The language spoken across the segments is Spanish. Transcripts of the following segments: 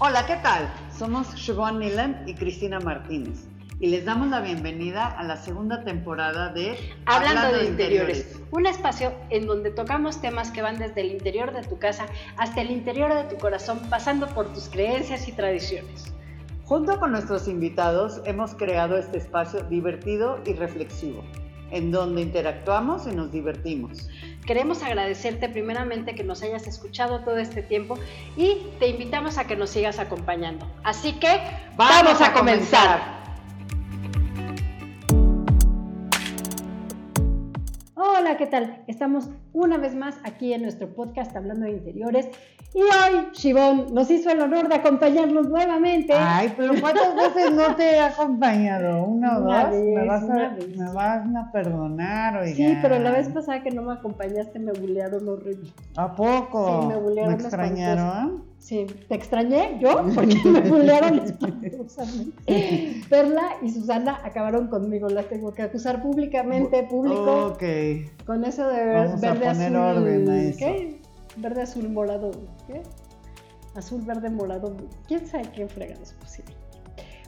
Hola, ¿qué tal? Somos Siobhan Nilan y Cristina Martínez y les damos la bienvenida a la segunda temporada de Hablando, de, interiores, un espacio en donde tocamos temas que van desde el interior de tu casa hasta el interior de tu corazón, pasando por tus creencias y tradiciones. Junto con nuestros invitados hemos creado este espacio divertido y reflexivo, en donde interactuamos y nos divertimos. Queremos agradecerte primeramente que nos hayas escuchado todo este tiempo y te invitamos a que nos sigas acompañando. Así que vamos, a, comenzar. Hola, ¿qué tal? Estamos una vez más aquí en nuestro podcast hablando de interiores y hoy Shivón nos hizo el honor de acompañarnos nuevamente. Ay, pero ¿cuántas veces no te he acompañado? ¿Una o dos? ¿Me, vas a, ¿Me vas a perdonar? Oiga. Sí, pero la vez pasada que no me acompañaste me bullearon horrible. ¿A poco? Sí, me bullearon. ¿Me extrañaron? Sí, ¿te extrañé yo? Porque me bullearon espantosamente. Perla y Susana acabaron conmigo, las tengo que acusar públicamente, público. Ok. Con eso de Vamos verde a poner azul. orden a eso. ¿Qué? Verde azul morado. ¿Qué? Azul, verde, morado. ¿Quién sabe qué fregados pusieron?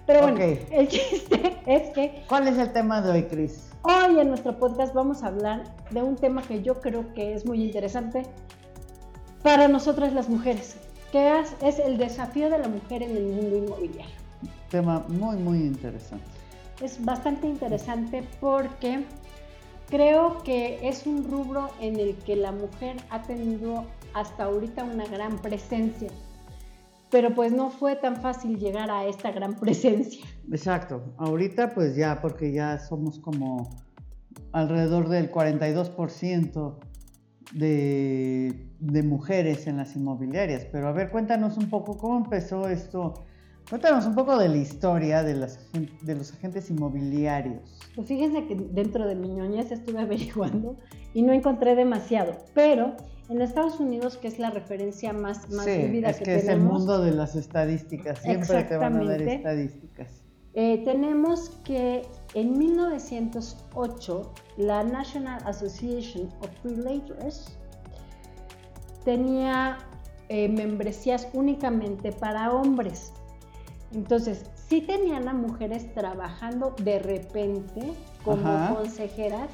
Pero bueno, el chiste es que ¿Cuál es el tema de hoy, Cris? hoy en nuestro podcast vamos a hablar de un tema que yo creo que es muy interesante para nosotras las mujeres, que es, es el desafío de la mujer en el mundo inmobiliario. Tema muy, muy interesante. Es bastante interesante porque creo que es un rubro en el que la mujer ha tenido hasta ahorita una gran presencia, pero pues no fue tan fácil llegar a esta gran presencia. Exacto. Ahorita pues ya, porque ya somos como alrededor del 42% de, de mujeres en las inmobiliarias. Pero a ver, cuéntanos un poco cómo empezó esto. Cuéntanos un poco de la historia de, las, agen- de los agentes inmobiliarios. Pues fíjense que dentro de mi ñoñez estuve averiguando y no encontré demasiado, pero en Estados Unidos, que es la referencia más, más sí, vívida es que, que, es el mundo de las estadísticas. Siempre te van a dar estadísticas. eh, tenemos que en 1908 la National Association of Realtors tenía eh, membresías únicamente para hombres. Entonces, sí tenían a mujeres trabajando de repente como Ajá. consejeras,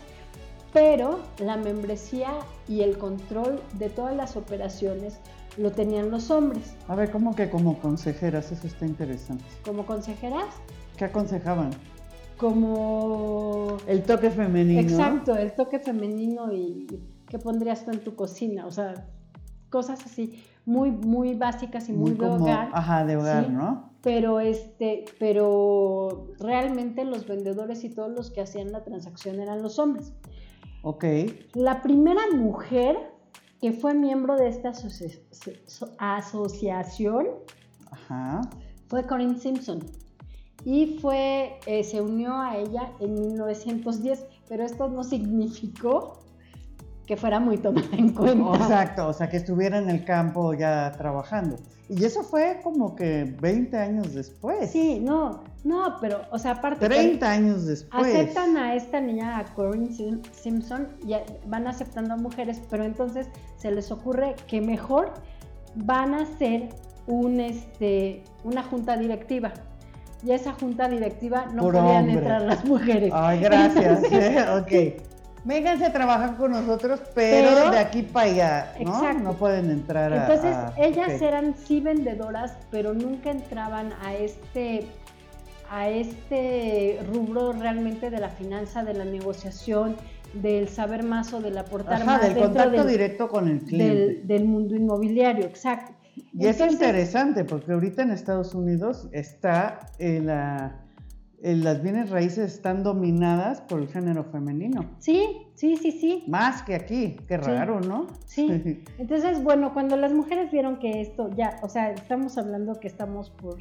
pero la membresía y el control de todas las operaciones lo tenían los hombres. A ver, ¿cómo que como consejeras? Eso está interesante. Como consejeras, ¿Qué aconsejaban? como... El toque femenino. Exacto, el toque femenino y qué pondrías tú en tu cocina, o sea, cosas así muy, muy básicas y muy, Muy de como, hogar. ajá, de hogar, Sí. ¿no? Pero este, pero realmente los vendedores y todos los que hacían la transacción eran los hombres. Ok. La primera mujer que fue miembro de esta asoci- so- asociación Ajá. fue Corinne Simpson y fue, eh, se unió a ella en 1910, pero esto no significó que fuera muy tomada en cuenta. Exacto, o sea, que estuviera en el campo ya trabajando. Y eso fue como que 20 años después. Sí, no, no, pero, o sea, aparte... 30 años después. Aceptan a esta niña, a Corinne Sim- Simpson, y van aceptando a mujeres, pero entonces se les ocurre que mejor van a hacer un, este, una junta directiva. Y a esa junta directiva no Puro podían hombre. entrar las mujeres. Ay, gracias. Entonces, ok. Vénganse a trabajar con nosotros, pero, Pero- de aquí para allá, ¿no? Exacto. No pueden entrar a... Entonces, a- ellas ok. eran sí vendedoras, pero nunca entraban a este, a este rubro realmente de la finanza, de la negociación, del saber más o del aportar Ajá, más del contacto del- directo con el cliente. del, del mundo inmobiliario, exacto. Y es Entonces, interesante porque ahorita en Estados Unidos está eh, la- las bienes raíces están dominadas por el género femenino. Sí, sí, sí, sí. Más que aquí, qué raro, ¿no? Sí. Entonces, bueno, cuando las mujeres vieron que esto ya, o sea, estamos hablando que estamos por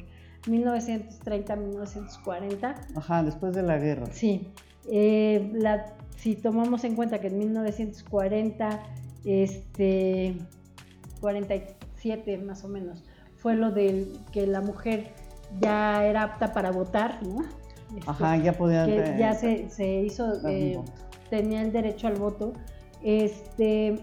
1930, 1940, Ajá, después de la guerra. Sí, eh, la- si tomamos en cuenta que en 1940, este, 47 más o menos, fue lo de que la mujer ya era apta para votar, ¿no? Este, Ajá, ya podían... que eh, ya se, se hizo, eh, tenía el derecho al voto. Este,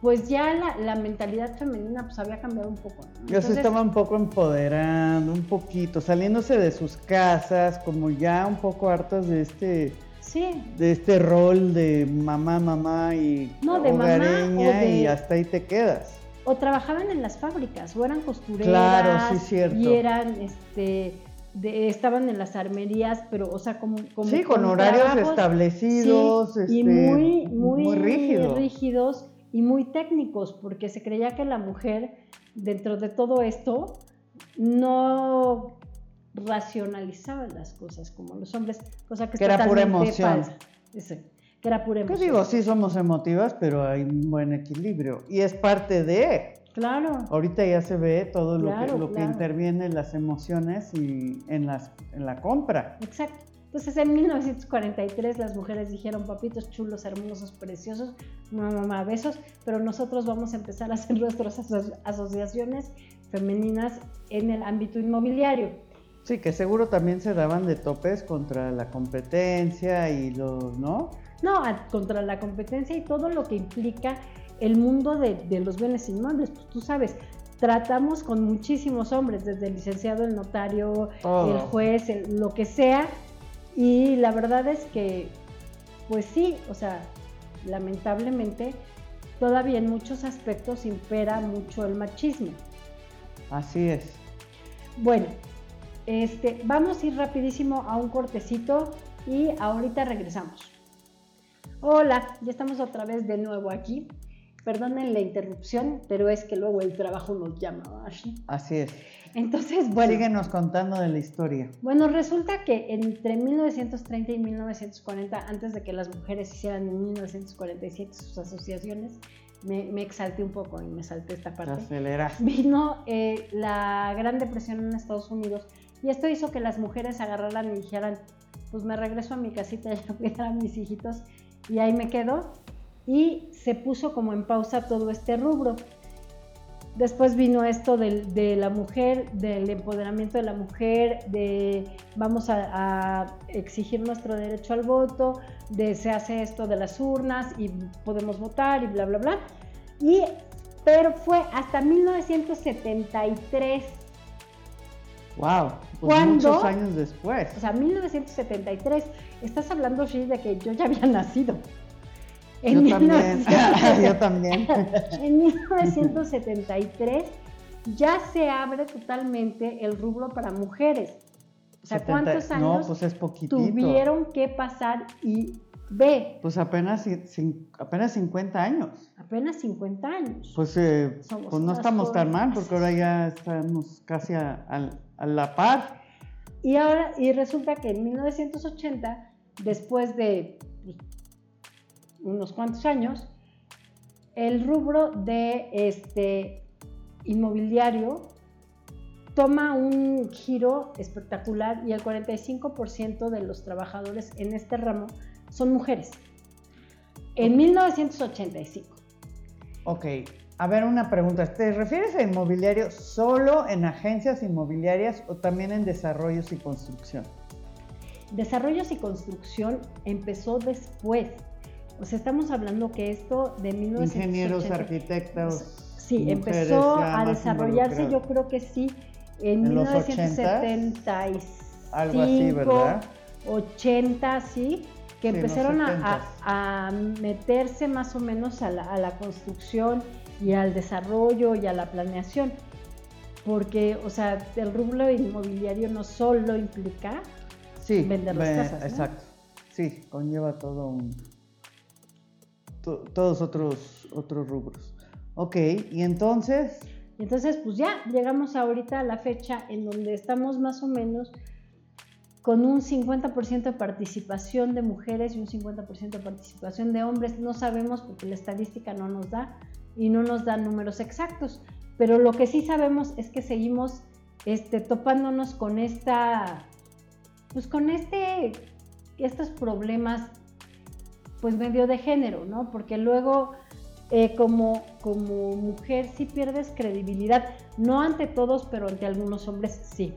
pues ya la, la mentalidad femenina pues había cambiado un poco. ¿no? Ya se Entonces, estaba un poco empoderando, un poquito, saliéndose de sus casas, como ya un poco hartas de este, Sí, de este rol de mamá, mamá y No, de mamá o de- y hasta ahí te quedas. o trabajaban en las fábricas, o eran costureras, Claro, sí, cierto. y eran, este, de- estaban en las armerías, pero, o sea, como, como Sí, con horarios trabajos, establecidos, sí, y este, muy, muy, rígidos. rígidos y muy técnicos, porque se creía que la mujer, dentro de todo esto, no racionalizaba las cosas como los hombres, cosa que, es Que era pura emoción. Ese, que era pura ¿Qué emoción. digo? Sí somos emotivas, pero hay un buen equilibrio. Y es parte de... Claro. Ahorita ya se ve todo lo, que, lo que interviene en las emociones y en, las, en la compra. Exacto. Entonces en 1943 las mujeres dijeron, papitos chulos, hermosos, preciosos, mamá, mamá, besos, pero nosotros vamos a empezar a hacer nuestras aso- asociaciones femeninas en el ámbito inmobiliario. Sí, que seguro también se daban de topes contra la competencia y los, ¿no? No, contra la competencia y todo lo que implica el mundo de, de los bienes inmuebles. Pues tú sabes, tratamos con muchísimos hombres, desde el licenciado, el notario, el juez, el- lo que sea. Y la verdad es que, pues sí, o sea, lamentablemente, todavía en muchos aspectos impera mucho el machismo. Así es. Bueno, este, vamos a ir rapidísimo a un cortecito y ahorita regresamos. Hola, ya estamos otra vez de nuevo aquí. Perdonen la interrupción, pero es que luego el trabajo nos llama. Así es. Entonces, bueno, Síguenos contando de la historia. bueno, resulta que entre 1930 y 1940, antes de que las mujeres hicieran en 1947 sus asociaciones, me, me exalté un poco y me salté esta Te parte. aceleras. vino eh, la Gran Depresión en Estados Unidos y esto hizo que las mujeres agarraran y dijeran, pues me regreso a mi casita y a cuidar a mis hijitos y ahí me quedo y se puso como en pausa todo este rubro. Después vino esto de, la mujer, del empoderamiento de la mujer, de vamos a, a exigir nuestro derecho al voto, de se hace esto de las urnas y podemos votar y bla, bla, bla. Y, pero fue hasta 1973, Wow. Pues ¿Cuándo? muchos años después. o sea, 1973, estás hablando, de que yo ya había nacido. Yo también. 1973. Yo también. En 1973 ya se abre totalmente el rubro para mujeres. O sea, 70 ¿cuántos años No, pues es poquitito. tuvieron que pasar y ve? Pues apenas, apenas 50 años. Apenas 50 años. Pues, eh, pues no estamos tan mal porque ahora ya estamos casi a, a- a la par. Y ahora, y resulta que en 1980, después de unos cuantos años, el rubro de este inmobiliario toma un giro espectacular y el 45% de los trabajadores en este ramo son mujeres. En 1985. Ok, a ver una pregunta. ¿Te refieres a inmobiliario solo en agencias inmobiliarias o también en desarrollos y construcción? Desarrollos y construcción empezó después. O sea, estamos hablando que esto de 1980... Ingenieros, arquitectos. Sí, empezó a desarrollarse, yo creo que sí, en, ¿En los 1975, Algo así, ¿verdad? 80, sí, que Sí, empezaron a, 70s. a- a meterse más o menos a la, a la construcción y al desarrollo y a la planeación. Porque, o sea, el rubro inmobiliario no solo implica Sí, vender las casas, ¿no? Exacto. Sí, conlleva todo un. To- todos otros, otros rubros. Ok, y entonces. Entonces, pues ya llegamos ahorita a la fecha en donde estamos más o menos con un 50% de participación de mujeres y un 50% de participación de hombres. No sabemos porque la estadística no nos da y no nos da números exactos. Pero lo que sí sabemos es que seguimos este, topándonos con esta, pues con este, estos problemas, pues medio de género, ¿no? Porque luego eh, como, como mujer sí pierdes credibilidad, no ante todos, pero ante algunos hombres sí.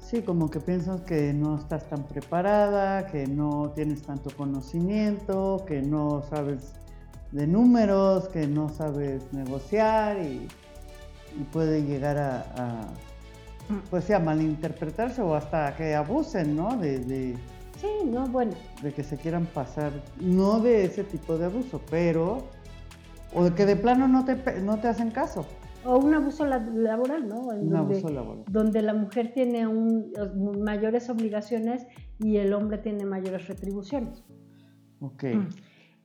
Sí, como que piensas que no estás tan preparada, que no tienes tanto conocimiento, que no sabes de números, que no sabes negociar y, y puede llegar a, a, pues sí, a malinterpretarse o hasta que abusen, ¿no? De, de, Sí, no, bueno. de que se quieran pasar, no de ese tipo de abuso, pero, o de que de plano no te, no te hacen caso. O un abuso la- laboral, ¿no? En Un donde, abuso laboral. donde la mujer tiene un- mayores obligaciones y el hombre tiene mayores retribuciones. Ok.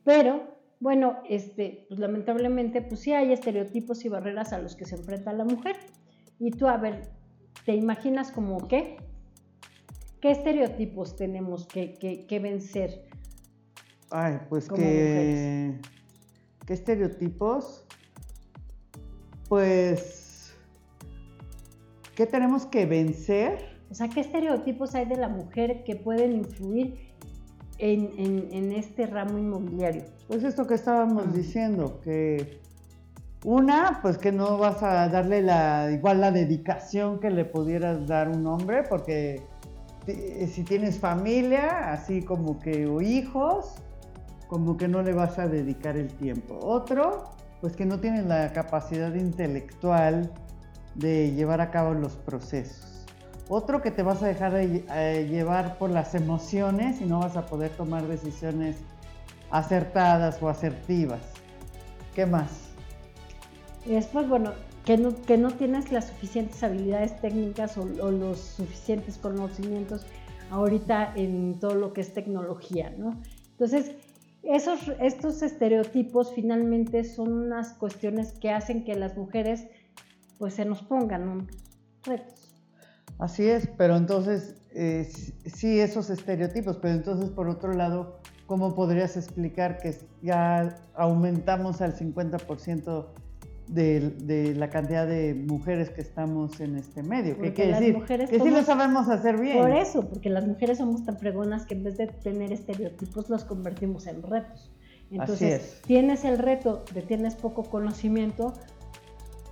Pero, bueno, este, pues lamentablemente, pues sí hay estereotipos y barreras a los que se enfrenta la mujer. Y tú, a ver, ¿te imaginas como qué? ¿Qué estereotipos tenemos que, que- que vencer? Ay, pues Como que. ¿Qué estereotipos? Pues. ¿Qué tenemos que vencer? O sea, ¿qué estereotipos hay de la mujer que pueden influir en, en- en este ramo inmobiliario? Pues esto que estábamos diciendo, que. Una, pues que no vas a darle la, igual la dedicación que le pudieras dar un hombre, porque si tienes familia, así como que, o hijos, como que no le vas a dedicar el tiempo. Otro, pues que no tienes la capacidad intelectual de llevar a cabo los procesos. Otro que te vas a dejar de lle- eh, llevar por las emociones y no vas a poder tomar decisiones acertadas o asertivas. ¿Qué más? Después, bueno, que no, que no tienes las suficientes habilidades técnicas o, o los suficientes conocimientos ahorita en todo lo que es tecnología, ¿no? Entonces, esos, estos estereotipos finalmente son unas cuestiones que hacen que las mujeres pues se nos pongan retos. Así es, pero entonces, eh, sí, esos estereotipos, pero entonces por otro lado, ¿cómo podrías explicar que ya aumentamos al 50% de, de la cantidad de mujeres que estamos en este medio? ¿Qué Porque quiere las decir? mujeres que sí lo sabemos hacer bien. Por eso, porque las mujeres somos tan fregonas que en vez de tener estereotipos los convertimos en retos. Entonces, es. tienes el reto de tienes poco conocimiento,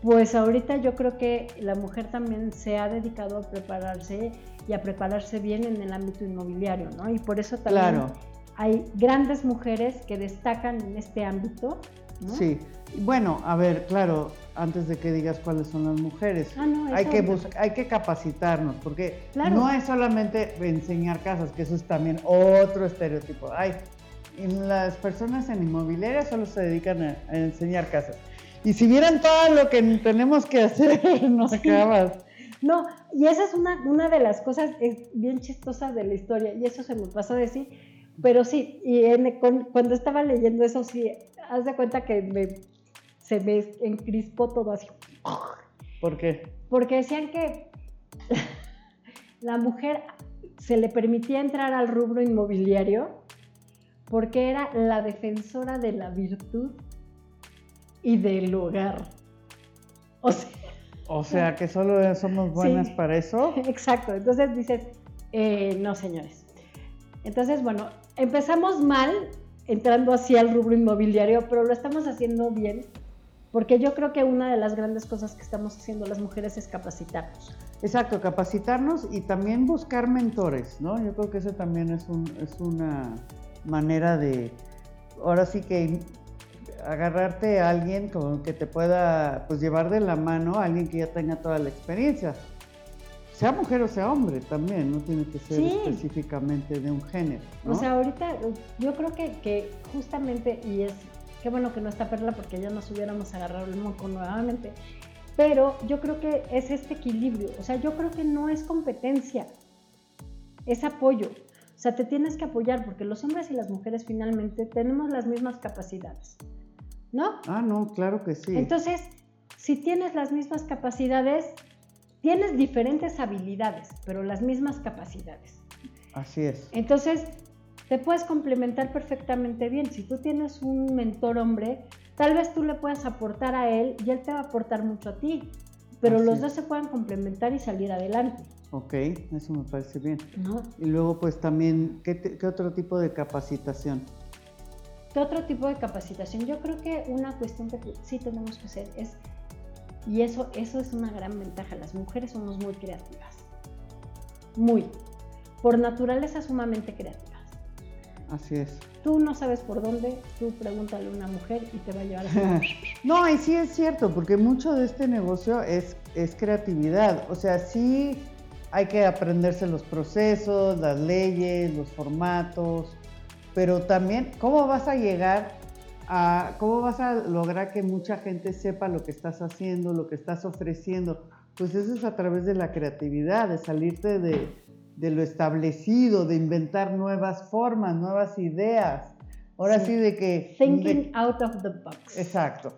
pues ahorita yo creo que la mujer también se ha dedicado a prepararse y a prepararse bien en el ámbito inmobiliario, ¿no? Y por eso también Claro. hay grandes mujeres que destacan en este ámbito, ¿no? Sí. Bueno, a ver, claro, antes de que digas cuáles son las mujeres, Ah, no, hay, que hay que capacitarnos, porque Claro. no es solamente enseñar casas, que eso es también otro estereotipo. Ay, las personas en inmobiliaria solo se dedican a, a enseñar casas. Y si vieran todo lo que tenemos que hacer, no Sí. acabas. No, y esa es una, una de las cosas bien chistosas de la historia, y eso se me pasó a decir, pero sí, y en- cuando estaba leyendo eso, sí, haz de cuenta que me- se me encrispó todo así, ¿Por qué? porque decían que la mujer se le permitía entrar al rubro inmobiliario porque era la defensora de la virtud y del hogar. O sea, O sea, que solo somos buenas Sí. para eso. Exacto, entonces dices, eh, no señores. Entonces, bueno, empezamos mal entrando así al rubro inmobiliario, pero lo estamos haciendo bien, porque yo creo que una de las grandes cosas que estamos haciendo las mujeres es capacitarnos. Exacto, capacitarnos y también buscar mentores, ¿no? Yo creo que eso también es, un, es una manera de, ahora sí que agarrarte a alguien con que te pueda pues llevar de la mano, a alguien que ya tenga toda la experiencia. Sea mujer o sea hombre también, no tiene que ser Sí. específicamente de un género. ¿no? O sea, ahorita eh, yo creo que, que justamente, y es, qué bueno que no está Perla porque ya nos hubiéramos agarrado el moco nuevamente, pero yo creo que es este equilibrio, o sea, yo creo que no es competencia, es apoyo. O sea, te tienes que apoyar porque los hombres y las mujeres finalmente tenemos las mismas capacidades, ¿no? Ah, no, claro que sí. Entonces, si tienes las mismas capacidades, tienes diferentes habilidades, pero las mismas capacidades. Así es. Entonces, te puedes complementar perfectamente bien. Si tú tienes un mentor hombre, tal vez tú le puedas aportar a él y él te va a aportar mucho a ti, pero Así los es. dos se puedan complementar y salir adelante, Ok, eso me parece bien. ¿no? Y luego pues también, ¿qué, te- qué otro tipo de capacitación? ¿Qué otro tipo de capacitación? Yo creo que una cuestión que sí tenemos que hacer es, y eso, eso es una gran ventaja, las mujeres somos muy creativas, muy, por naturaleza sumamente creativas. Así es. Tú no sabes por dónde, tú pregúntale a una mujer y te va a llevar a No, y sí es cierto, porque mucho de este negocio es, es creatividad. O sea, sí hay que aprenderse los procesos, las leyes, los formatos, pero también cómo vas a llegar a, cómo vas a lograr que mucha gente sepa lo que estás haciendo, lo que estás ofreciendo. Pues eso es a través de la creatividad, de salirte de, de lo establecido, de inventar nuevas formas, nuevas ideas. Ahora sí, de que... Thinking out of the box. Exacto.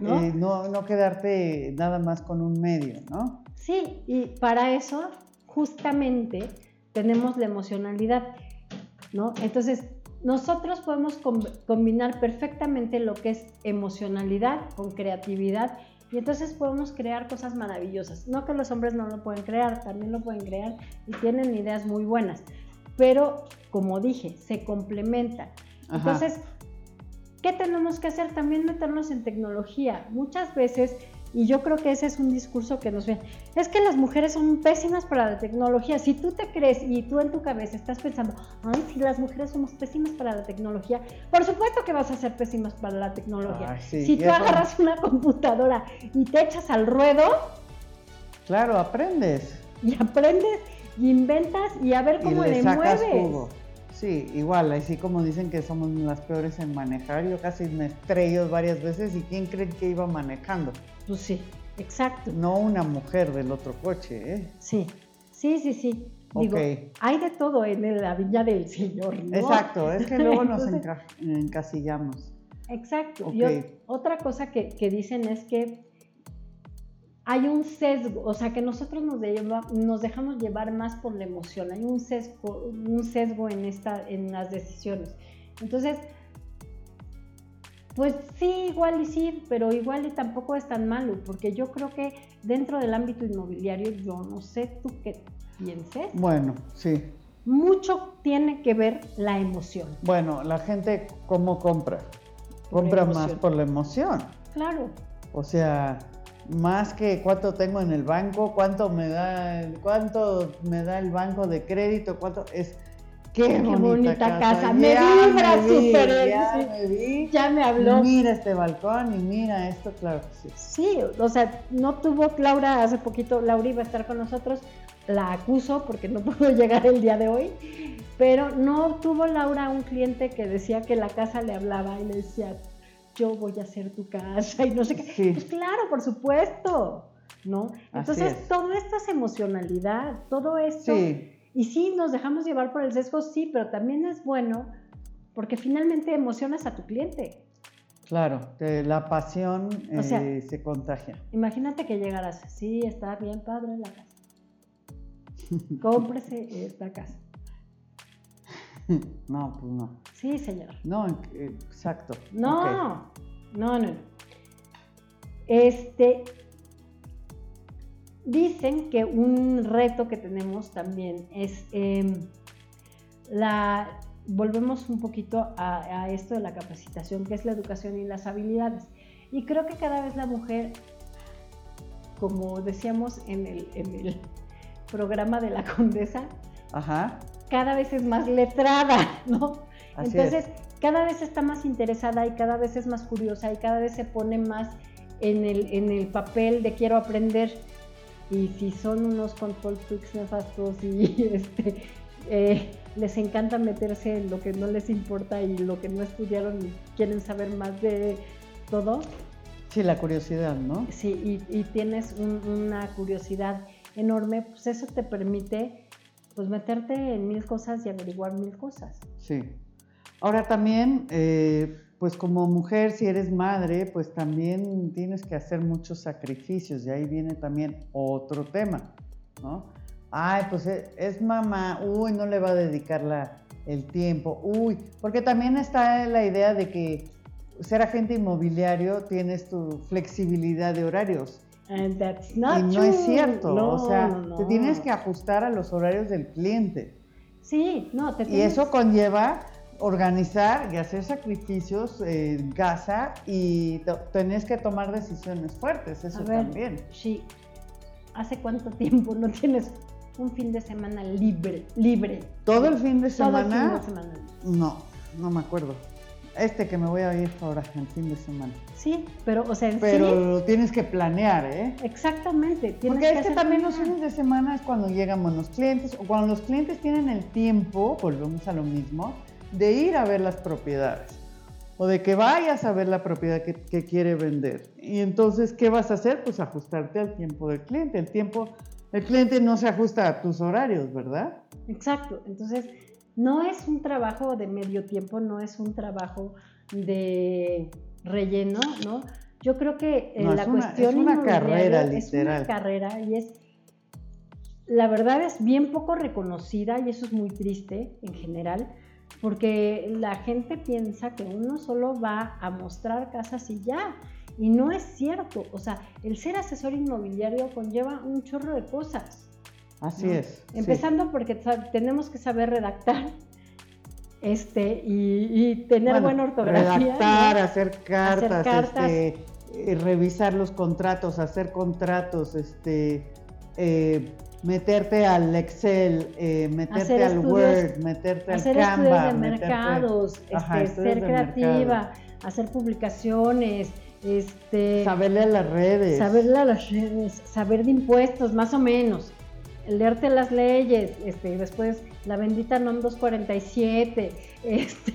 Eh, ¿No? ¿no? quedarte nada más con un medio, ¿no? Sí, y para eso justamente tenemos la emocionalidad, ¿no? Entonces, nosotros podemos combinar perfectamente lo que es emocionalidad con creatividad y entonces podemos crear cosas maravillosas. No que los hombres no lo pueden crear, también lo pueden crear y tienen ideas muy buenas. Pero, como dije, se complementan. Entonces, ¿qué tenemos que hacer? También meternos en tecnología. Muchas veces y yo creo que ese es un discurso que nos ve. Es que las mujeres son pésimas para la tecnología. Si tú te crees y tú en tu cabeza estás pensando, ay, si las mujeres somos pésimas para la tecnología, por supuesto que vas a ser pésimas para la tecnología. si tú agarras una computadora y te echas al ruedo. Claro, aprendes. Y aprendes y inventas y a ver cómo le, mueves. Sí, igual, así como dicen que somos las peores en manejar, yo casi me estrello varias veces y ¿quién cree que iba manejando? Pues sí, exacto. No una mujer del otro coche, ¿eh? Sí, sí, sí, sí. Digo, hay de todo en la viña del Señor, ¿no? Exacto, es que luego nos encasillamos. Exacto. Y otra cosa que, que dicen es que hay un sesgo, o sea que nosotros nos, nos, dejamos llevar más por la emoción, hay un sesgo, un sesgo en, esta, en las decisiones. Entonces, pues sí, igual y sí, pero igual y tampoco es tan malo, porque yo creo que dentro del ámbito inmobiliario, yo no sé tú qué pienses. Bueno, sí. Mucho tiene que ver la emoción. Bueno, la gente cómo compra. Compra más por la emoción. Claro. O sea, más que cuánto tengo en el banco, cuánto me da, cuánto me da el banco de crédito, cuánto es Qué, bonita, casa. Me vibra súper. Ya, me vi. ya me habló. Mira este balcón y mira esto, claro que sí. Sí, o sea, no tuvo Laura hace poquito, Laura iba a estar con nosotros, la acuso porque no pudo llegar el día de hoy, pero no tuvo Laura un cliente que decía que la casa le hablaba y le decía, yo voy a hacer tu casa y no sé qué. Pues claro, por supuesto, ¿no? Entonces, todo esto es emocionalidad, todo esto. Sí. Y sí, nos dejamos llevar por el sesgo, sí, pero también es bueno porque finalmente emocionas a tu cliente. Claro, la pasión eh, se contagia. Imagínate que llegaras, sí, está bien padre la casa. Cómprese esta casa. No, pues no. Sí, señor. No, exacto. No, no, no. Este, dicen que un reto que tenemos también es em, la, volvemos un poquito a, esto de la capacitación, que es la educación y las habilidades. Y creo que cada vez la mujer, como decíamos en el, en el programa de la condesa, Ajá cada vez es más letrada, ¿no? Entonces, cada vez está más interesada y cada vez es más curiosa y cada vez se pone más en el, en el papel de quiero aprender. Y si son unos control freaks nefastos y este, eh, les encanta meterse en lo que no les importa y lo que no estudiaron y quieren saber más de todo. Sí, la curiosidad, ¿no? Sí, y, tienes una curiosidad enorme, pues eso te permite pues meterte en mil cosas y averiguar mil cosas. Sí. Ahora también, eh, pues como mujer, si eres madre, pues también tienes que hacer muchos sacrificios y ahí viene también otro tema, ¿no? Ay, pues e, es, mamá, uy, no le va a dedicar la, el tiempo, uy, porque también está la idea de que ser agente inmobiliario tienes tu flexibilidad de horarios y no es cierto, o sea, te tienes que ajustar a los horarios del cliente. Sí, no, te Y eso conlleva organizar y hacer sacrificios en casa y tenés que tomar decisiones fuertes, eso también. Sí. ¿Hace cuánto tiempo no tienes un fin de semana libre? libre? ¿Todo el fin de semana? Todo el fin de semana. No no me acuerdo. Este que me voy a ir ahora el fin de semana. Sí, pero, o sea, en Pero sí, lo tienes que planear, ¿eh? exactamente. Porque es que también los fines de semana es cuando llegan buenos clientes o cuando los clientes tienen el tiempo, volvemos a lo mismo, de ir a ver las propiedades o de que vayas a ver la propiedad que, que quiere vender. Y entonces, ¿qué vas a hacer? Pues ajustarte al tiempo del cliente. El tiempo, el cliente no se ajusta a tus horarios, ¿verdad? Exacto. Entonces, no es un trabajo de medio tiempo, no es un trabajo de relleno, ¿no? Yo creo que eh, No, la es una- cuestión es una carrera, es literal. una carrera y es la verdad es bien poco reconocida y eso es muy triste en general porque la gente piensa que uno solo va a mostrar casas y ya. Y no es cierto. O sea, el ser asesor inmobiliario conlleva un chorro de cosas. Así ¿no? es. sí. Empezando porque tenemos que saber redactar este, y, y tener Bueno, buena ortografía. Redactar, ¿no? hacer cartas, cartas. este, eh, revisar los contratos, hacer contratos, este, eh, meterte al Excel, eh, meterte Hacer al estudios- Word, meterte hacer al estudios Canva. de meterte- mercados, Ajá, este, estudios ser de creativa, hacer publicaciones, este, Saberle a las redes. saber la- las redes, saber de impuestos, más o menos. Leerte las leyes, este, después la bendita NOM 247, este,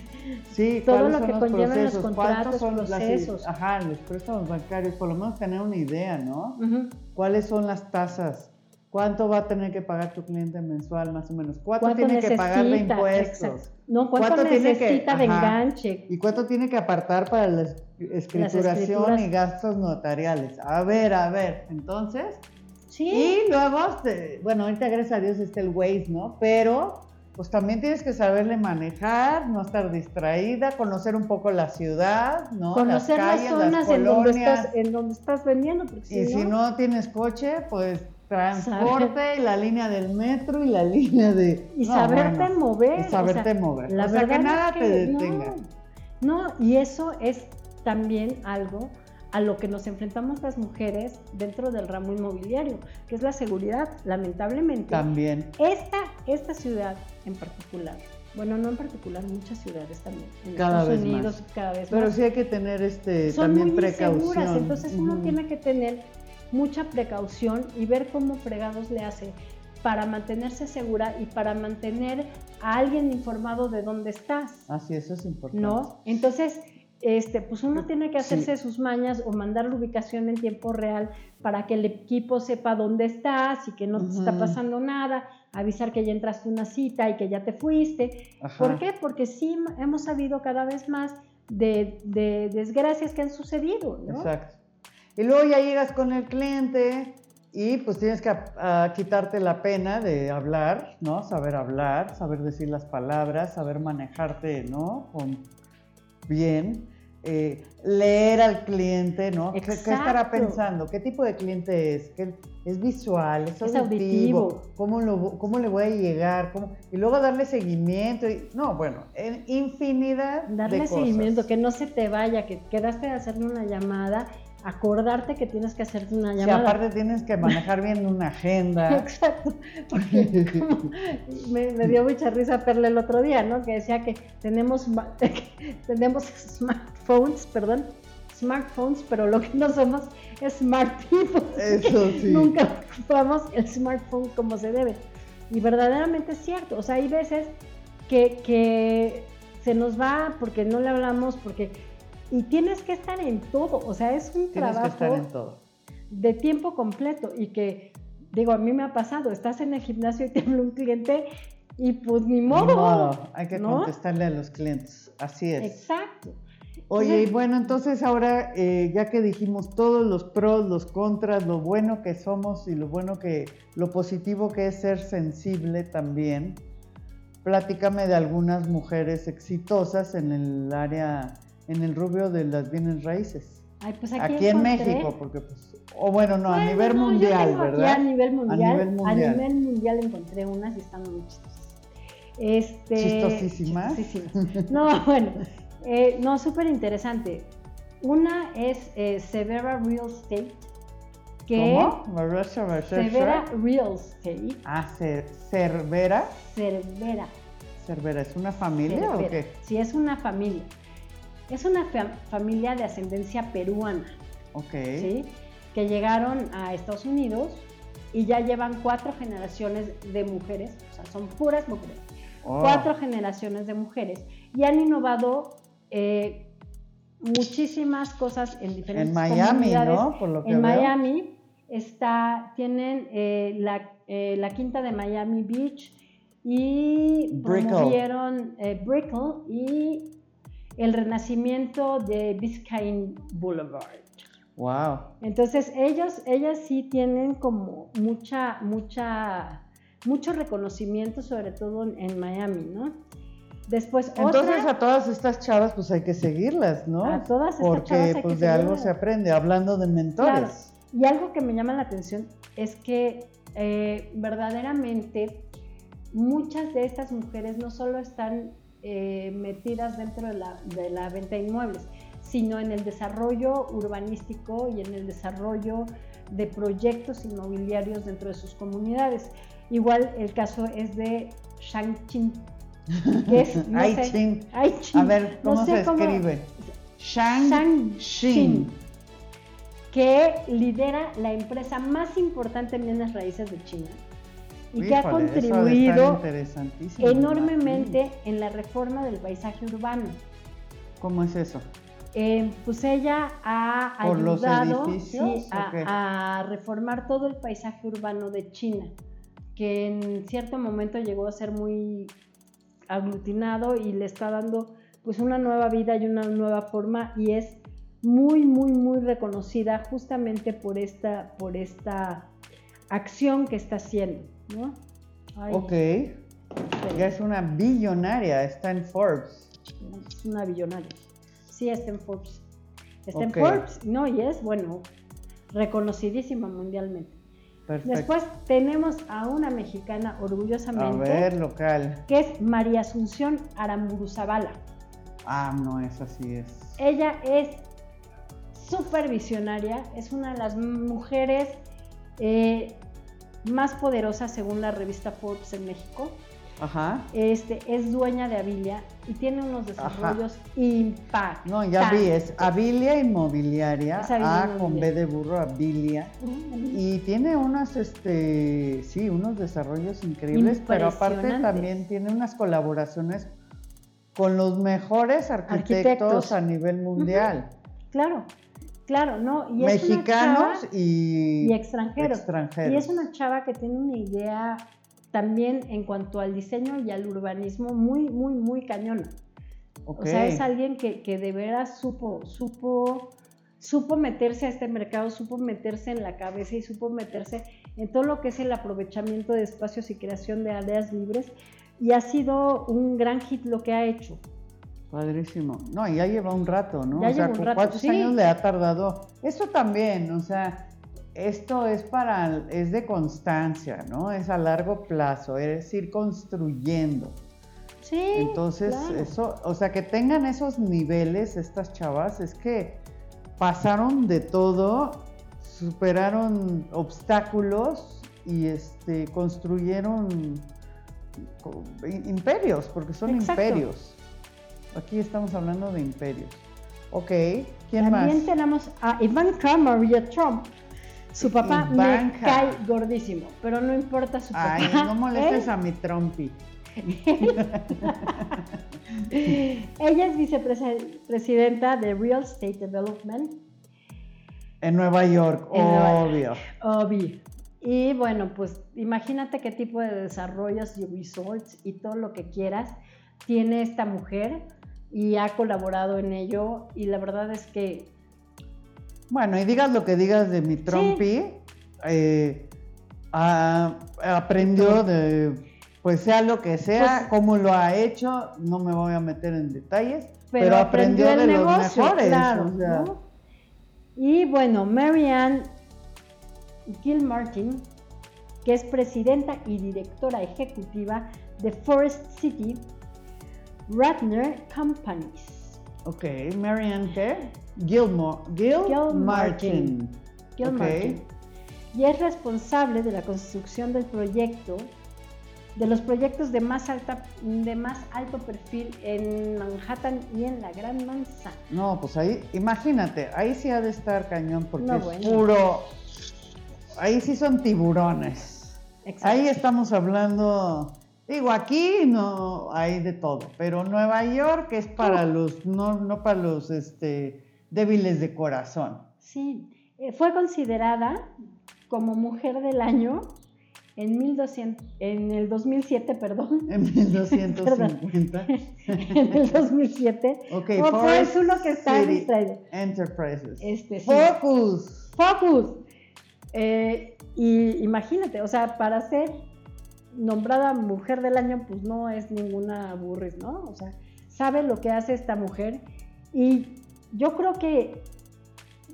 Sí, todo ¿cuáles lo que los conllevan los contratos, son las- procesos? ajá, los préstamos bancarios, por lo menos tener una idea, ¿no? ujú. ¿Cuáles son las tasas? ¿Cuánto va a tener que pagar tu cliente mensual, más o menos? ¿Cuánto, ¿Cuánto tiene que pagar de impuestos? Exacto. No, ¿cuánto, ¿Cuánto tiene que- necesita de ajá. enganche? ¿Y cuánto tiene que apartar para la es- escrituración y gastos notariales? A ver, a ver, entonces. Sí, Y luego, este, bueno, ahorita gracias a Dios está el Waze, ¿no? Pero, pues también tienes que saberle manejar, no estar distraída, conocer un poco la ciudad, ¿no? conocer las, calles, zonas en donde, estás, en donde estás vendiendo. Porque Y si no tienes coche, pues transporte y la línea del metro y la línea de... y no, saberte bueno, mover. Y o saberte sea, mover. La o sea, verdad que nada es que te detenga. No, no, y eso es también algo a lo que nos enfrentamos las mujeres dentro del ramo inmobiliario, que es la seguridad. Lamentablemente, También. esta, esta ciudad en particular, bueno, no en particular, muchas ciudades también, en Cada Estados vez Unidos cada vez Pero más. sí hay que tener este son también muy precaución. inseguras, entonces uno tiene que tener mucha precaución y ver cómo fregados le hace para mantenerse segura y para mantener a alguien informado de dónde estás, Así, eso es importante. ¿no? Entonces, este, pues uno tiene que Sí. hacerse sus mañas o mandar la ubicación en tiempo real para que el equipo sepa dónde estás y que no te está pasando nada, avisar que ya entraste a una cita y que ya te fuiste, Ajá. ¿Por qué? Porque sí hemos sabido cada vez más de, de desgracias que han sucedido, ¿no? Exacto. Y luego ya llegas con el cliente y pues tienes que ah, quitarte la pena de hablar, ¿no? Saber hablar, saber decir las palabras, saber manejarte, ¿no? Con bien. Eh, leer al cliente, ¿no? ¿Qué, qué estará pensando? ¿Qué tipo de cliente es? ¿Qué- ¿Es visual? ¿Es, Es auditivo? auditivo. ¿Cómo, lo- ¿Cómo le voy a llegar? ¿Cómo? Y luego darle seguimiento. y- no, bueno, en infinidad Darle de cosas. seguimiento, que no se te vaya, que quedaste de hacerle una llamada, acordarte que tienes que hacerte una Si llamada. aparte tienes que manejar bien una agenda. Exacto, porque como me, me dio mucha risa Perla el otro día, ¿no? Que decía que tenemos, que tenemos smartphones, perdón, smartphones, pero lo que no somos es smart people. Eso sí. Nunca ocupamos el smartphone como se debe. Y verdaderamente es cierto, o sea, hay veces que, que se nos va porque no le hablamos, porque... Y tienes que estar en todo, o sea, es un Tienes que trabajo estar en todo. de tiempo completo y que, digo, a mí me ha pasado, estás en el gimnasio y te habla un cliente y pues ni modo. Ni modo, hay que ¿no? contestarle a los clientes. Así es. Exacto. Oye, y bueno, entonces ahora, eh, ya que dijimos todos los pros, los contras, lo bueno que somos y lo bueno que, lo positivo que es ser sensible también, platícame de algunas mujeres exitosas en el área, en el rubio de las bienes raíces. Ay, pues Aquí, aquí, en México, porque pues, o bueno, no, a nivel no, yo mundial, aquí ¿verdad? A nivel mundial. nivel mundial. A nivel mundial encontré unas y están muy chistosas. Este, ¿Chistosísimas? chistosísimas. No, bueno, eh, no, súper interesante. Una es eh, Severa Real Estate, que ¿Cómo? Severa Real Estate, Ah, Ce- Cervera. Cervera, Cervera? ¿Es una familia o qué? Sí, es una familia. Es una familia de ascendencia peruana. Ok. ¿sí? Que llegaron a Estados Unidos y ya llevan cuatro generaciones de mujeres, o sea, son puras mujeres. Oh. Cuatro generaciones de mujeres. Y han innovado eh, muchísimas cosas en diferentes En Miami, comunidades. ¿no? Por lo que en veo. Miami está, tienen eh, la, eh, la quinta de Miami Beach y Brickell. promovieron Brickell y el renacimiento de Biscayne Boulevard. Wow. Entonces ellos, ellas sí tienen como mucha, mucha, mucho reconocimiento, sobre todo en, en Miami, ¿no? Después Entonces otra, a todas estas chavas pues hay que seguirlas, ¿no? A todas estas Porque chavas hay que pues de algo se aprende, hablando de mentores. Claro. Y algo que me llama la atención es que eh, verdaderamente muchas de estas mujeres no solo están eh, metidas dentro de la, de la venta de inmuebles, sino en el desarrollo urbanístico y en el desarrollo de proyectos inmobiliarios dentro de sus comunidades. Igual el caso es de Shang Chin, que es, no Ai sé, Chin. Ai Chin. A ver, No ¿cómo sé se escribe? Shang, Shang Shin. Shin, que lidera la empresa más importante en bienes raíces de China y que ha Híjole, contribuido enormemente en la reforma del paisaje urbano. ¿Cómo es eso? Eh, pues ella ha ¿Por los ayudado sí, a, a reformar todo el paisaje urbano de China, que en cierto momento llegó a ser muy aglutinado y le está dando pues una nueva vida y una nueva forma y es muy muy muy reconocida justamente por esta por esta acción que está haciendo, ¿no? Ay, Ok, ya es una billonaria, está en Forbes. Es una billonaria. Sí, está en Forbes. Está en Forbes, no, y es, bueno, reconocidísima mundialmente. Perfecto. Después tenemos a una mexicana A orgullosamente, ver, local. que es María Asunción Aramburu Zavala. Ah, no, es así es. Ella es súper visionaria, es una de las mujeres eh, más poderosas según la revista Forbes en México. Ajá. Este, es dueña de Avilia y tiene unos desarrollos impactantes. No, ya vi, es Abilia Inmobiliaria, Es A con B Inmobiliaria. de burro, Abilia. Y tiene unas, este, sí, unos desarrollos increíbles, pero aparte también tiene unas colaboraciones con los mejores arquitectos, Arquitectos. a nivel mundial, Claro, claro, ¿no? Y es mexicanos chava- y, y extranjeros. extranjeros. Y es una chava que tiene una idea también en cuanto al diseño y al urbanismo muy, muy, muy cañona. O sea, es alguien que, que de veras supo, supo, supo meterse a este mercado, supo meterse en la cabeza y supo meterse en todo lo que es el aprovechamiento de espacios y creación de áreas libres. Y ha sido un gran hit lo que ha hecho. Padrísimo. No, ya lleva un rato, ¿no? Ya o sea, lleva un ¿cu- rato, ¿cuántos sí. años le ha tardado? Eso también, o sea, esto es para, es de constancia, ¿no? Es a largo plazo, es ir construyendo. Sí. Entonces, claro. eso, o sea, que tengan esos niveles estas chavas, es que pasaron de todo, superaron obstáculos y este, construyeron imperios, porque son Exacto. imperios. Aquí estamos hablando de imperios. Ok, ¿quién También más? tenemos a Ivanka Maria Trump. Su papá me Ivanka. cae gordísimo, pero no importa su papá. Ay, no molestes ¿eh? a mi Trumpy. Ella es vicepresidenta de Real Estate Development, En Nueva York, En Nueva York. obvio. obvio. Y bueno, pues imagínate qué tipo de desarrollos y resorts y todo lo que quieras tiene esta mujer y ha colaborado en ello. Y la verdad es que Bueno, y digas lo que digas de mi Trumpy, eh, aprendió de, pues sea lo que sea, Pues- cómo lo ha hecho, no me voy a meter en detalles, pero, pero, aprendió, el de negocio, los mejores. claro, o sea, ¿no? Y bueno, Marianne Gilmartin, que es presidenta y directora ejecutiva de Forest City Ratner Companies. Ok, Marianne, ¿qué? Gilmore, Gil. Martin. Gilmartin. Y es responsable de la construcción del proyecto de los proyectos de más alta, de más alto perfil en Manhattan y en la Gran Manzana. No, pues ahí, imagínate, ahí sí ha de estar cañón porque No, es puro. Ahí sí son tiburones. Exacto. Ahí estamos hablando. Digo, aquí no hay de todo, pero Nueva York es para los, no, no para los este, débiles de corazón. Sí, eh, fue considerada como mujer del año en, 1200, en el 2007, perdón. En 1250. en el 2007. Ok, Oh, pues uno que está City distraído. Enterprises. Este, sí. Focus. Focus. Eh, y imagínate, o sea, para ser nombrada mujer del año, pues no es ninguna burris, ¿no? O sea, sabe lo que hace esta mujer y yo creo que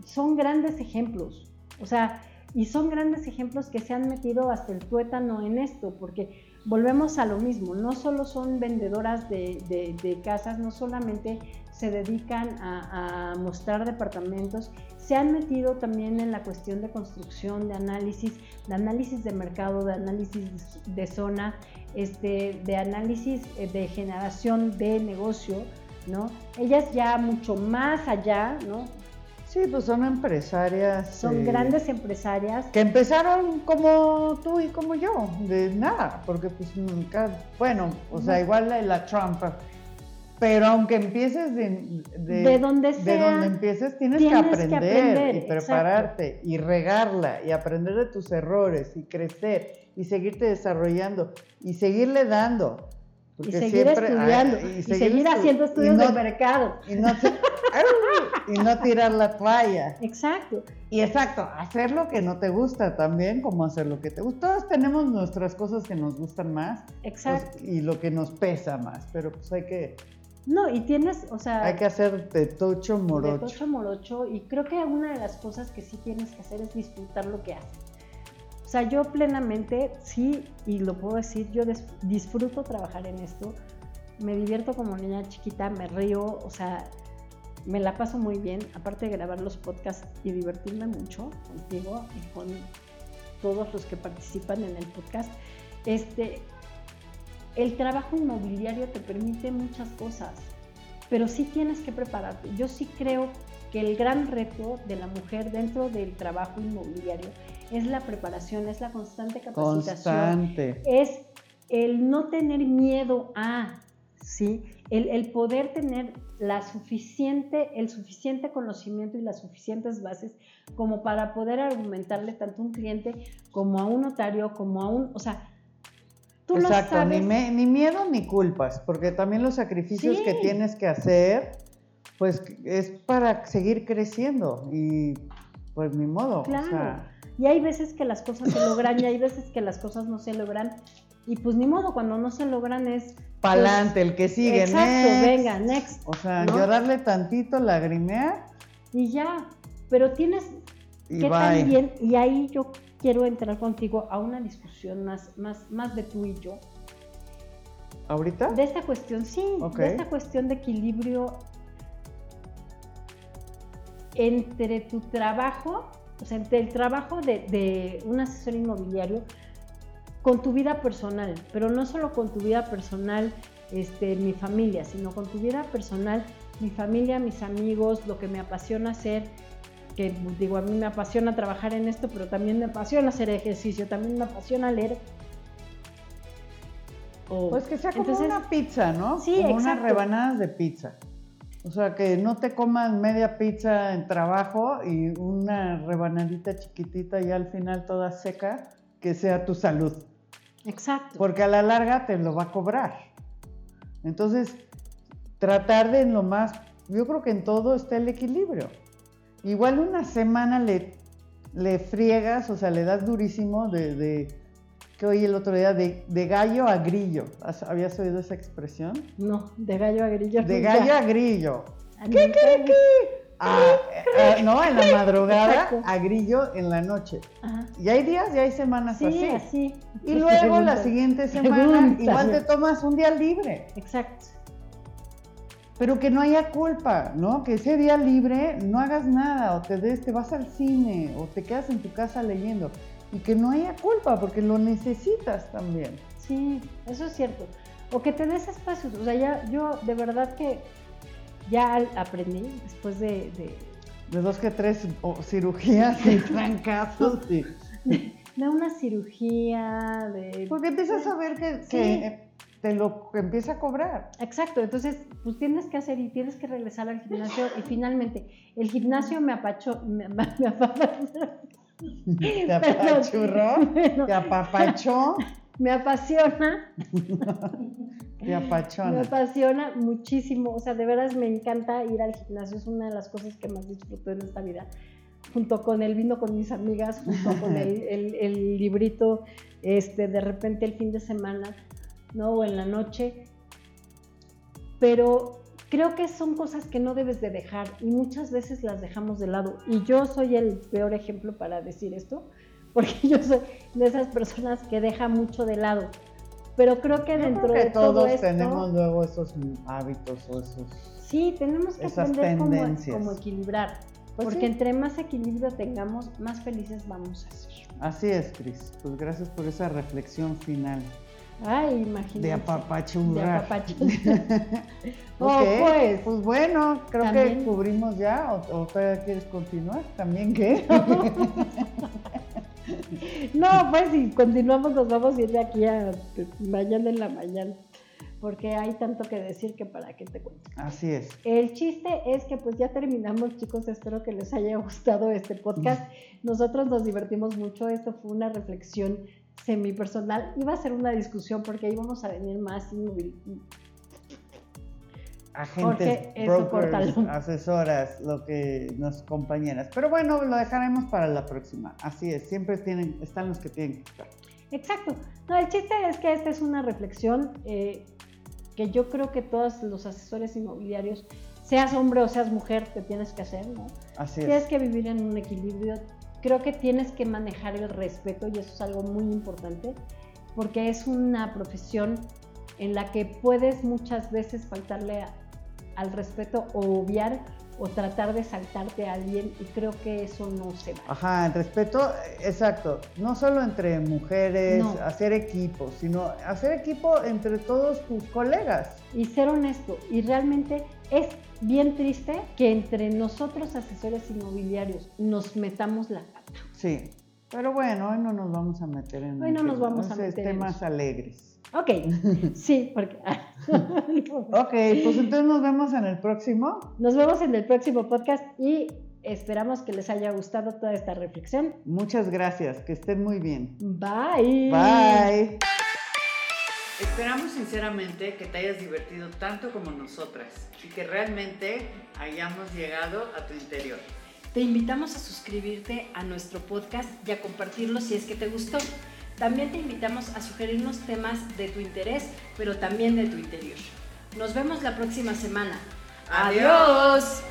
son grandes ejemplos, o sea, y son grandes ejemplos que se han metido hasta el tuétano en esto, porque volvemos a lo mismo, no solo son vendedoras de, de- de casas, no solamente se dedican a, a mostrar departamentos, se han metido también en la cuestión de construcción, de análisis, de análisis de mercado, de análisis de zona, este, de análisis eh, de generación de negocio, ¿no? Ellas ya mucho más allá, ¿no? Sí, pues son empresarias. Son eh, grandes empresarias. Que empezaron como tú y como yo, de nada, porque pues nunca, bueno, o sea, Ujú. igual la, la Trump, pero aunque empieces de, de, De donde de sea, donde empieces, tienes, tienes que, que aprender aprender, y exacto. prepararte y regarla y aprender de tus errores y crecer y seguirte desarrollando y seguirle dando. Y porque seguir siempre- estudiando, ah, y, seguir, estu- haciendo y estudios no- de mercado. y no, y no tirar la toalla. Exacto. Y exacto, hacer lo que no te gusta también, como hacer lo que te gusta. Todos tenemos nuestras cosas que nos gustan más Exacto. pues, y lo que nos pesa más, pero pues hay que, No, y tienes, o sea, hay que hacer de tocho de morocho. tocho morocho, y creo que una de las cosas que sí tienes que hacer es disfrutar lo que haces. O sea, yo plenamente, sí, y lo puedo decir, yo disfruto trabajar en esto, me divierto como niña chiquita, me río, o sea, me la paso muy bien, aparte de grabar los podcasts y divertirme mucho contigo y con todos los que participan en el podcast. Este, el trabajo inmobiliario te permite muchas cosas, pero sí tienes que prepararte. Yo sí creo que el gran reto de la mujer dentro del trabajo inmobiliario es la preparación, es la constante capacitación, Constante. es el no tener miedo a, ¿sí? El, el poder tener la suficiente, el suficiente conocimiento y las suficientes bases como para poder argumentarle tanto a un cliente como a un notario, como a un, o sea, tú lo Exacto, sabes. ni, me- ni miedo ni culpas, porque también los sacrificios Sí. que tienes que hacer, pues es para seguir creciendo y pues ni modo. o Claro. sea, Y hay veces que las cosas se logran y hay veces que las cosas no se logran. Y pues ni modo, cuando no se logran es... pa'lante, el que sigue, Exacto, next. venga, next. O sea, ¿no? llorarle tantito, lagrimear Y ya. Pero tienes y que bye. también, y ahí yo quiero entrar contigo a una discusión más, más, más de tú y yo. ¿Ahorita? De esta cuestión, sí, de esta cuestión de equilibrio entre tu trabajo, o sea, entre el trabajo de, de un asesor inmobiliario con tu vida personal, pero no solo con tu vida personal, este, mi familia, sino con tu vida personal, mi familia, mis amigos, lo que me apasiona hacer, que digo, a mí me apasiona trabajar en esto, pero también me apasiona hacer ejercicio, también me apasiona leer. O- Pues que sea como Entonces- una pizza, ¿no? Sí, como unas rebanadas de pizza. O sea, que no te comas media pizza en trabajo y una rebanadita chiquitita ya al final toda seca, que sea tu salud. Exacto. Porque a la larga te lo va a cobrar. Entonces, tratar de en lo más, yo creo que en todo está el equilibrio. Igual una semana le, le friegas, o sea, le das durísimo de, de que oí el otro día, de, de gallo a grillo. ¿Has- ¿Habías oído esa expresión? No, de gallo a grillo. De gallo a grillo. ¿Qué cree que? Ah, eh, no, en la madrugada a grillo en la noche. Ajá. Y hay días y hay semanas Sí, así. así. Y luego la siguiente semana igual te tomas un día libre. Exacto. Pero que no haya culpa, ¿no? Que ese día libre no hagas nada, o te des, te vas al cine, o te quedas en tu casa leyendo. Y que no haya culpa, porque lo necesitas también. Sí. Eso es cierto. O que te des espacios. O sea, ya yo de verdad que ya aprendí después de, de, De dos que tres o, cirugías y trancazos. y- de una cirugía, de... Porque empiezas a ver que, Sí. que, eh, te lo que empieza a cobrar. Exacto, entonces pues tienes que hacer y tienes que regresar al gimnasio y finalmente el gimnasio me apachó, me, me, me apachó, Te apachurró, te apapachó, me apasiona, te me apachona. apasiona muchísimo, o sea, de veras me encanta ir al gimnasio, es una de las cosas que más disfruto en esta vida, junto con el vino con mis amigas, junto con el, el- el librito, este, de repente el fin de semana, ¿no? O en la noche, pero creo que son cosas que no debes de dejar y muchas veces las dejamos de lado. Y yo soy el peor ejemplo para decir esto, porque yo soy de esas personas que deja mucho de lado. Pero creo que Yo dentro creo que de todo todos esto, tenemos luego esos hábitos o esos... sí, tenemos que esas aprender cómo, cómo equilibrar. Pues porque sí. entre más equilibrio tengamos, más felices vamos a ser. Así es, Cris. Pues gracias por esa reflexión final Ay, imagínate. de apapachurrar. De apapachurrar. Ok, Oh, pues. pues bueno, creo que cubrimos ya, o, o todavía quieres continuar, ¿también qué? No, pues si continuamos nos vamos a ir de aquí a mañana en la mañana, porque hay tanto que decir que para qué te cuento. Así es. El chiste es que pues ya terminamos chicos, espero que les haya gustado este podcast. Nosotros nos divertimos mucho, esto fue una reflexión semi personal, iba a ser una discusión porque íbamos a venir más inmóvil. Agentes, eso, brokers, asesoras, lo que nos compañeras. Pero bueno, lo dejaremos para la próxima. Así es, siempre tienen, están los que tienen que estar. Exacto. No, el chiste es que esta es una reflexión eh, que yo creo que todos los asesores inmobiliarios, seas hombre o seas mujer, te tienes que hacer, ¿no? Así Tienes es. que vivir en un equilibrio. Creo que tienes que manejar el respeto y eso es algo muy importante porque es una profesión en la que puedes muchas veces faltarle a- al respeto o obviar o tratar de saltarte a alguien y creo que eso no se va. Ajá, el respeto, exacto. No solo entre mujeres, No. hacer equipo, sino hacer equipo entre todos tus colegas. y ser honesto. Y realmente es bien triste que entre nosotros asesores inmobiliarios nos metamos la pata. Sí. Pero bueno, hoy no nos vamos a meter en Hoy no nos vamos a esos meter en temas eso. alegres. Ok, sí, porque... Ok, pues entonces nos vemos en el próximo. Nos vemos en el próximo podcast y esperamos que les haya gustado toda esta reflexión. Muchas gracias, que estén muy bien. Bye. Bye. Esperamos sinceramente que te hayas divertido tanto como nosotras y que realmente hayamos llegado a tu interior. Te invitamos a suscribirte a nuestro podcast y a compartirlo si es que te gustó. También te invitamos a sugerirnos temas de tu interés, pero también de tu interior. Nos vemos la próxima semana. ¡Adiós!